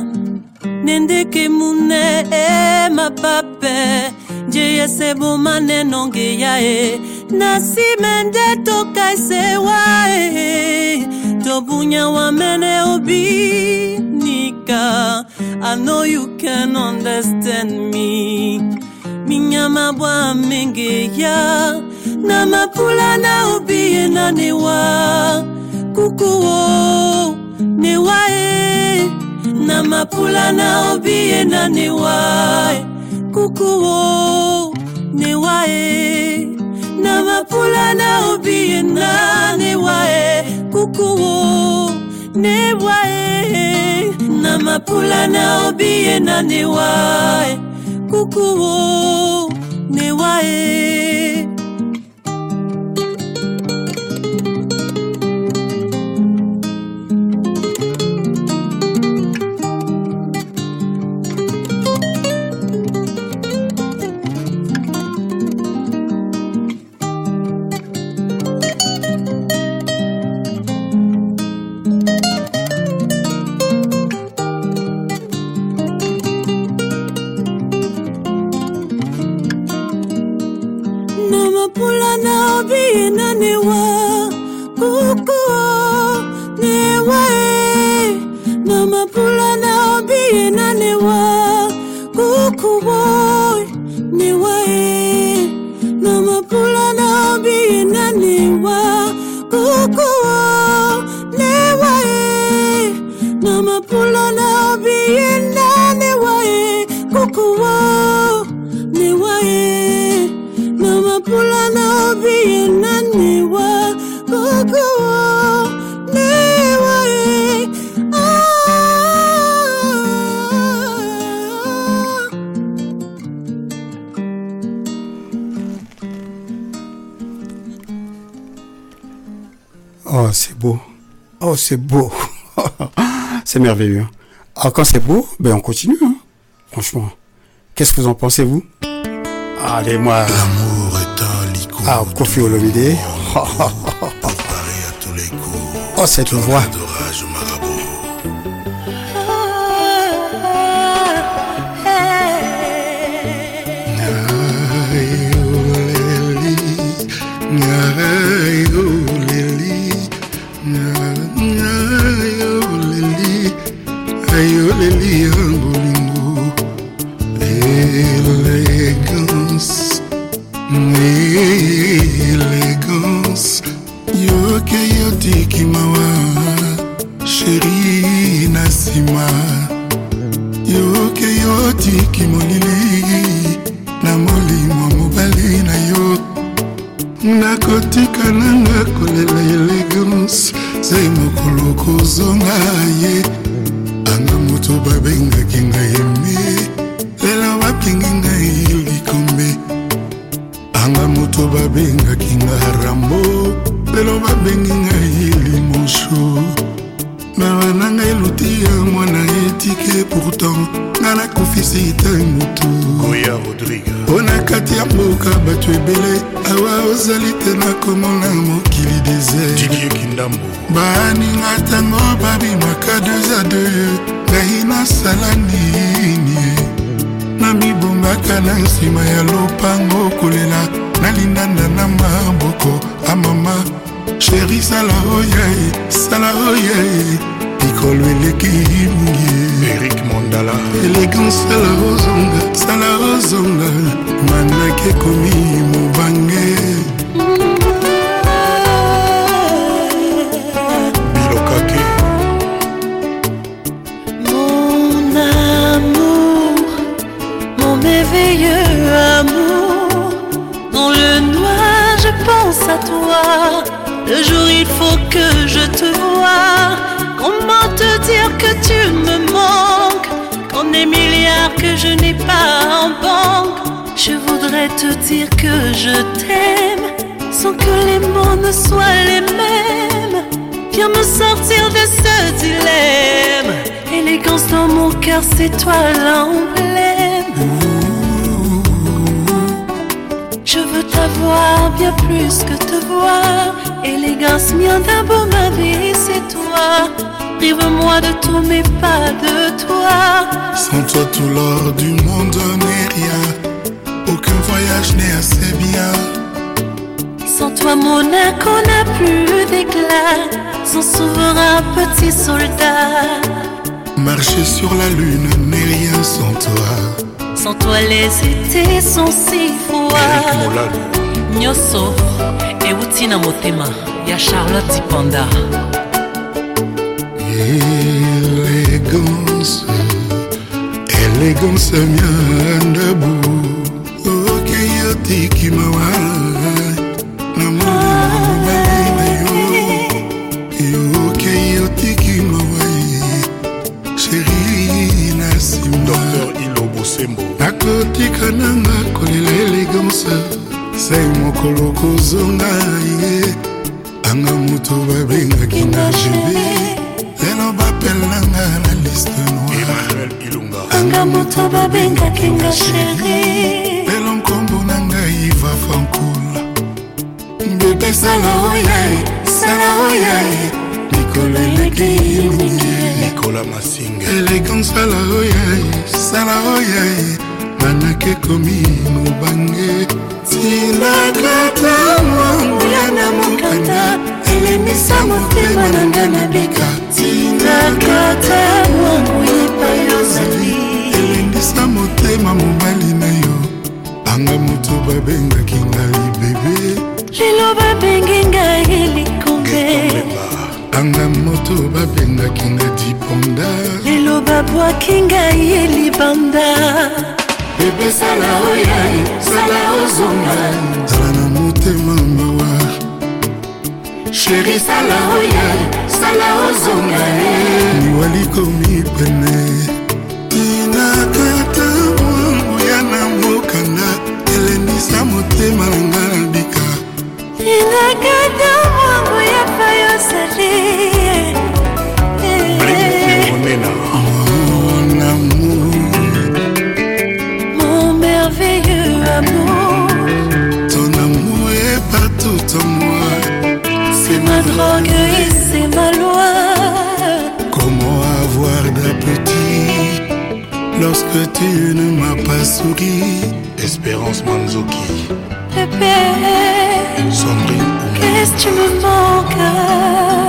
Ne ndeke mune e mapape nje yeseboma ne nonge ya e na nsima nde toka esewa e tobunya wamene obinika i know you can understand me. Minyama bwa menge ya na mapula na obiye na newa kukuwo newa e. Na mapula na obiye na newa kukuwo newa e. Na mapula na obiye na newa e. Kukuwo newa e. Na mapula na obiye na newa newa e Oh, c'est beau. c'est merveilleux. Ah, quand c'est beau, ben on continue. hein. Franchement. Qu'est-ce que vous en pensez, vous? Allez, moi. L'amour est un licou. Ah, Kofi Olomide. Oh, cette voix. D'orage marabout. ayoleli ya bolingo. Elegance elegance. Yoke yotiki mawa sheri na nsima. Yoke yotiki molili na molimo mobali na yo. Nakotika nanga kolela elegance zai mokolo kozonga ye moto babengaki ngai eme. Lelo babengi ngai likombe. Anga moto babengaki ngai rambo. Lelo babengi ngai limosho mawa na ngai eluti ya mwana etike pourtant nga nakufisi te motu. Goya Rodrigue. mpo na kati ya mboka bato ebele awa ozali te nakomona mokili desert. Didier Kindambo. baninga ntango babimaka deux a deux ngai nasala nini? Na mibombaka na nsima ya lopango kolela nalindanda na maboko. Amama sheri sala oyae sala oyae likolo eleki mingi Eric Mondala. elegance sala ozonga sala ozonga. Manaki ekomi mobange toi. Le jour il faut que je te vois. Comment te dire que tu me manques? Qu'on est milliards que je n'ai pas en banque. Je voudrais te dire que je t'aime sans que les mots ne soient les mêmes. Viens me sortir de ce dilemme. Élégance dans mon cœur, c'est toi l'emblème. Je veux t'avoir voir bien plus que te voir. Élégance, mien d'abord ma vie, c'est toi. Prive-moi de tout, mais pas de toi. Sans toi, tout l'or du monde n'est rien. Aucun voyage n'est assez bien. Sans toi, Monaco n'a plus d'éclat. Son souverain petit soldat. Marcher sur la lune n'est rien sans toi. Sans toi, les étés sont si froids. nyonso euti na motema ya charlotte panda élégance élégance miandabu okei otiki mawa na mobali nakotika nanga kolela élégance sai mokolo kozonga ye. Anga moto babengaki na jebe lelo bapelanga na liste noire. Anga moto babengaki nga sheri lelo nkombo na ngai va fankula bebe sala oyae sala oyae mikolo eleki nikola masinga. Élégance sala oyae sala oyae manake komi mobange. Tinakata mwanguya na mokanda. Elemisa motema na nga na bika. Tinakata mwangu epai ozali elendisa motema mobali na yo. Anga moto babengaki ngai bebe. Lelo babengi ngai likombe anga moto babengaki nga diponda. Lelo babwaki ngai elibanda bebe sala oyae sala ozonga. Zala na motema mawa sheri sala oyae sala ozonga. Liwali komi pene. Tinakata mwanguya na mokanda elendisa motema na nga na bika tinakata mwangu ya lorsque tu ne m'as pas souri? Espérance Manzoki. Bébé, Sandrine qu'est-ce que tu me manques.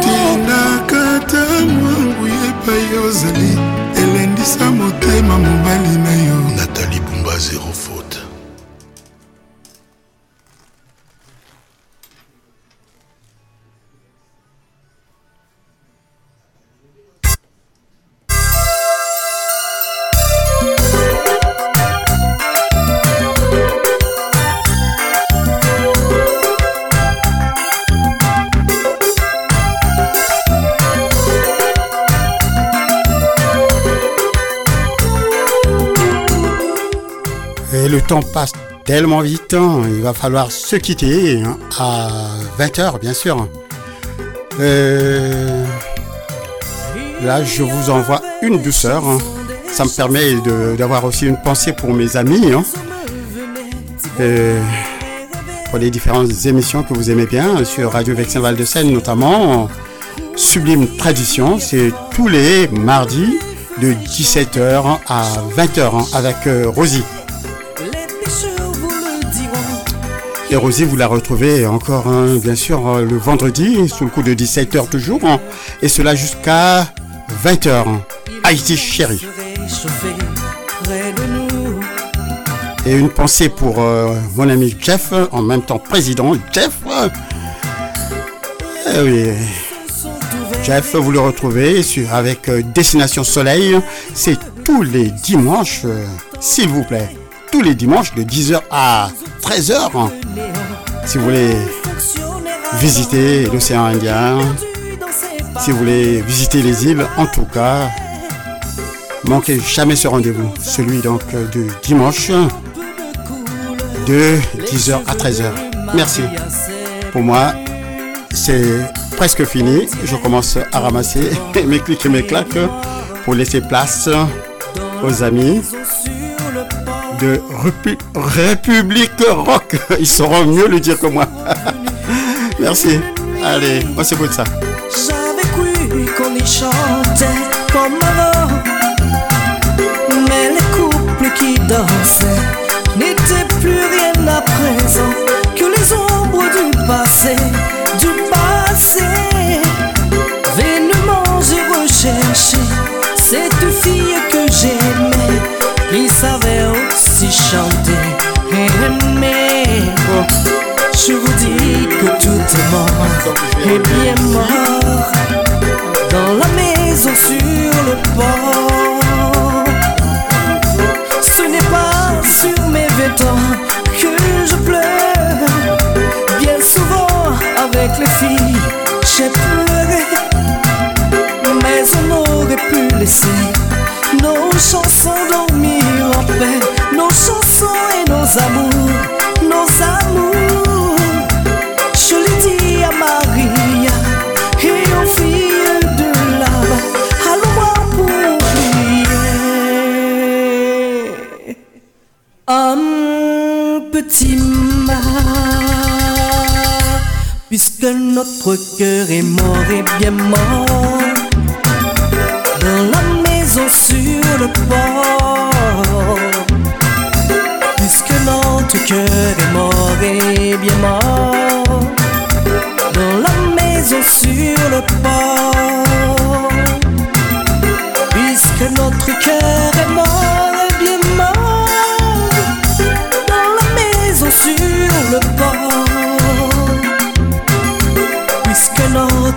Tinakata mwangu epai ozali elendisa motema mobali na yo passe tellement vite, hein, il va falloir se quitter hein, à 20h bien sûr. Euh, là, je vous envoie une douceur. hein. Ça me permet d'avoir aussi une pensée pour mes amis. Euh, pour les différentes émissions que vous aimez bien sur Radio Vexin Val de Seine notamment. Sublime Tradition, c'est tous les mardis de 17h à 20h avec euh, Rosie. Et Rosie, vous la retrouvez encore, hein, bien sûr, euh, le vendredi, sous le coup de 17h toujours, hein, et cela jusqu'à 20h. Haïti chérie. Et une pensée pour euh, mon ami Jeff, en même temps président Jeff. Eh oui. Jeff, vous le retrouvez avec euh, Destination Soleil. C'est tous les dimanches, euh, s'il vous plaît. Tous les dimanches de 10h à 13h. hein. Si vous voulez visiter l'océan Indien, si vous voulez visiter les îles, en tout cas, manquez jamais ce rendez-vous. Celui donc euh, de dimanche de 10h à 13h. Merci. Pour moi, c'est presque fini. Je commence à ramasser mes clics et mes claques pour laisser place aux amis de République Rock. Ils sauront mieux le dire que moi. Merci. Allez, moi c'est beau de ça. J'avais cru qu'on y chantait comme avant Mais les couples qui dansaient N'étaient plus rien à présent Que les ombres Du passé Et bien mort Dans la maison sur le port. Ce n'est pas sur mes vêtements que je pleure. Bien souvent avec les filles j'ai pleuré. Mais on aurait pu laisser nos chansons dormir en paix Nos chansons et nos amours, notre cœur est mort et bien mort. Dans la maison sur le port. Puisque notre cœur est mort et bien mort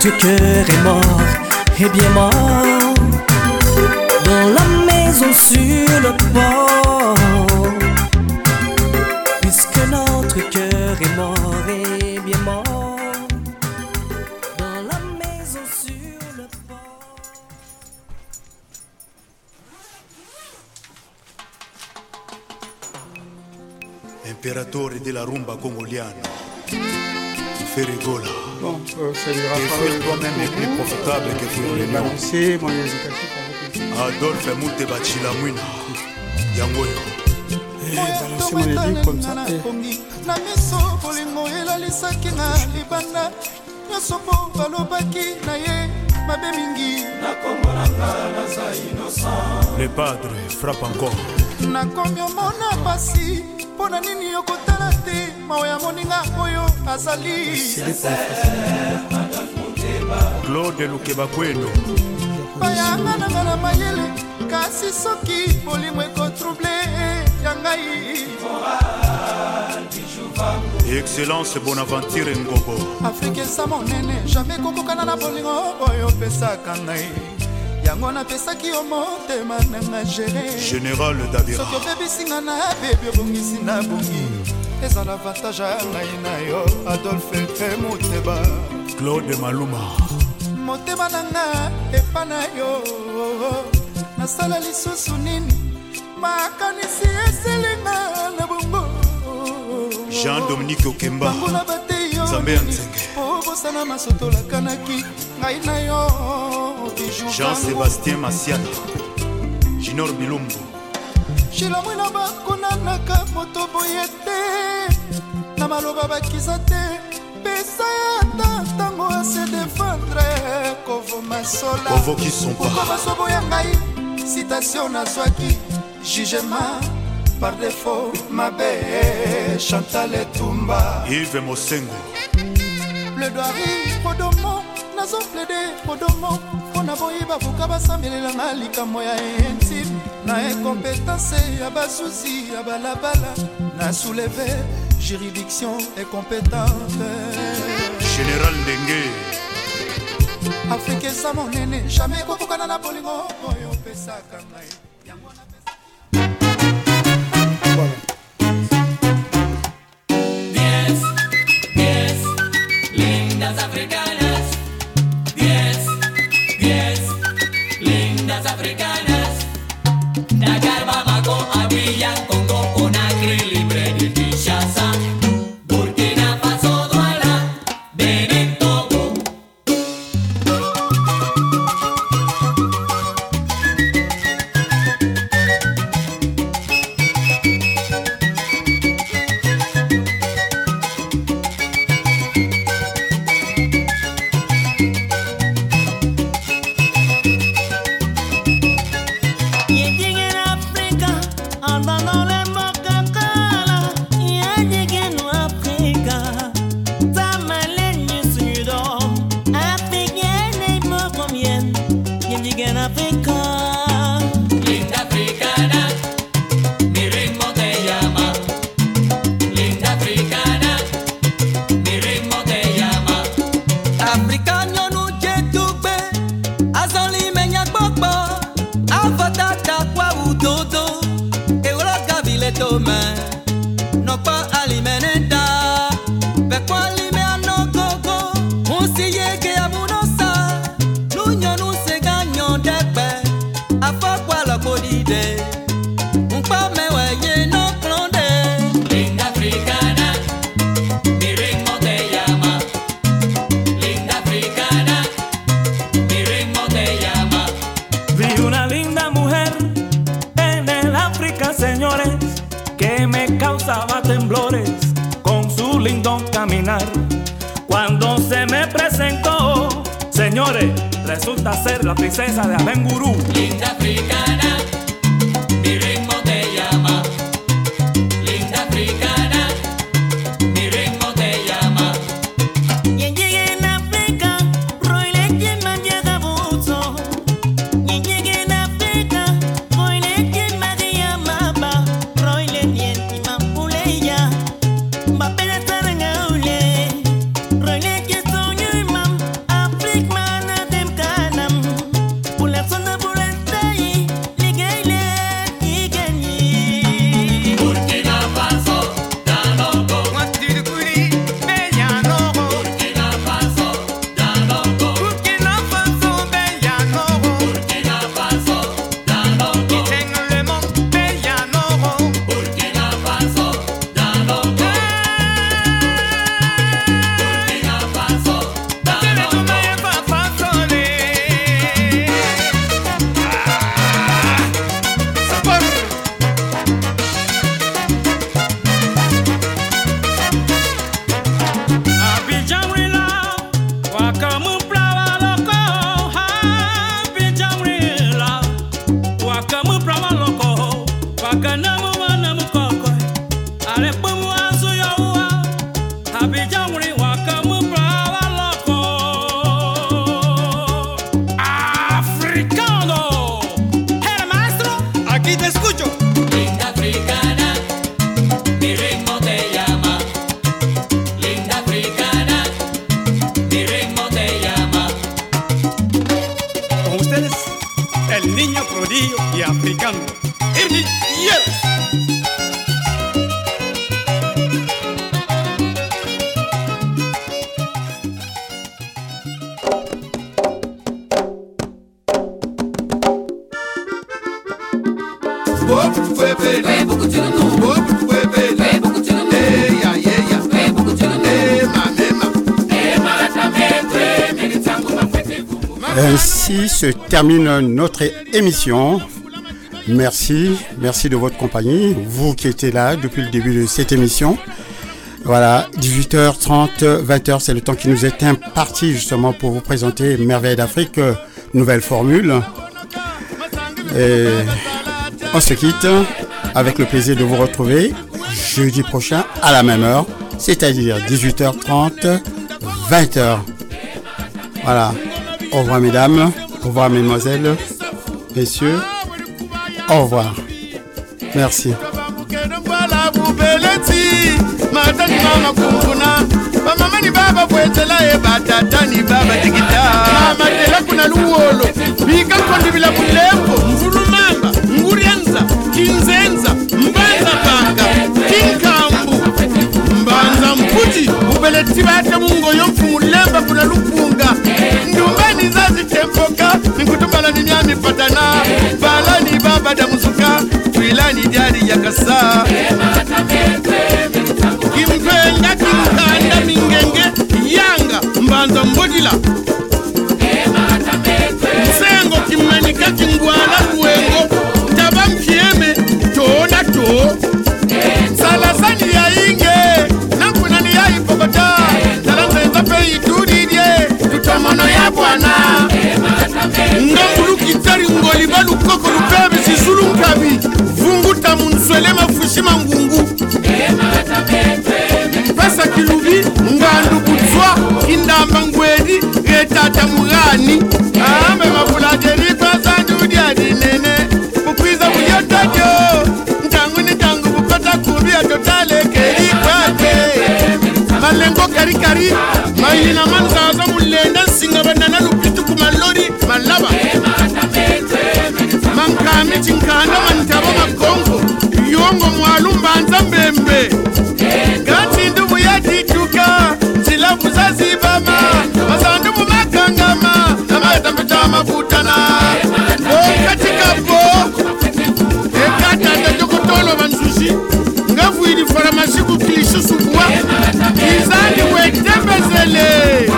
Notre cœur est mort et bien mort balancer mon avec les Adolphe Muteba Chilamwina. Yangoyo. balancer mon édit comme ça. Eh, na miso bolingo elalisaki nga libanda. Nyonso mpo balobaki na ye mabe mingi. Le padre frappe encore. nakomi omona pasi mpo na nini okotala te? Mawa ya moninga oyo azali. Claude Lukebakweno. bayanga nanga na mayele kasi soki bolimo ekotrouble ya ngai Excellence Bonaventure Ngobo. afrika eza monene jamai kokokana na bolingo oyo opesaka ngai yango napesaki yo motema nanga gere Général Davira. soki obebisinga na bebi obongisi na bongi ezala avantage ya ngai na yo adolphe mpe moteba Claude Maluma. Motema na nga epa na yo nasala lisusu nini makanisi eselinga na bongo Jean-Dominique Okemba. banguna bate yo Nzambe ya nzenge. po bosana masoto lakanaki ngai na yo bijou Jean-Sébastien Massiana. Junior Bilumbu. shilamwina bakonanaka moto boye te na maloba bakiza te pesa ya ata ntango ase defendre pas. pourkua bazoboya ngai? Citation nazwaki jugement. Par défaut mabe chantal etumba. Yves Mosengo. plaidoirie podomo. Nazoplaide podomo. Mpo na boyi bavuka basambelelanga likambo ya intime. Na incompétence ya bazuzi ya balabala na souleve juridiction incompétente Général Ndenge. Lindas africanas. Diez, diez, lindas africanas. Dakar, princesa de Abengurú. Termine notre émission. Merci, merci de votre compagnie, vous qui étiez là depuis le début de cette émission. Voilà, 18h30, 20h, c'est le temps qui nous est imparti justement pour vous présenter Merveille d'Afrique, nouvelle formule. Et on se quitte avec le plaisir de vous retrouver jeudi prochain à la même heure, c'est-à-dire 18h30, 20h. Voilà. Au revoir mesdames, au revoir mesdemoiselles, messieurs. Au revoir. Merci. e mputi bubeleti bate mungoyo mfumulemba kuna lupunga ndumbani zazitempoka nikutumbala ni nyami patana balani baba damuzuka twilani dyali yakasa. Kimvenga kinkanda mingenge yanga mbanza mbodila. Nsengo kimanika kingwana lwengo tutomono ya bwana ngambulu kitari ngoli balukoko lupebe sisulu nkabi. Vunguta munswele mafushima ngungu pesa kilubi ngandu kutswa kindamba ngwedi retata mugani ambe mafulajeri pasandudyadinene bukwiza buyotajo ntangu ni tangu bukota kubi atotalekelikwate malengo karikari mayina manzaza mulenda singa banana lupituku malori malaba. Mankami cinkanda mantaba magongo yongo mwalu mbanza mbembe gati ndubu yadituka zilabu zazibama masandubu makangama. Namatambe camavutana okatikabo ekatanda jokotolo banzuzi ngavuili faramasi kukilisi subwa izani wetembezele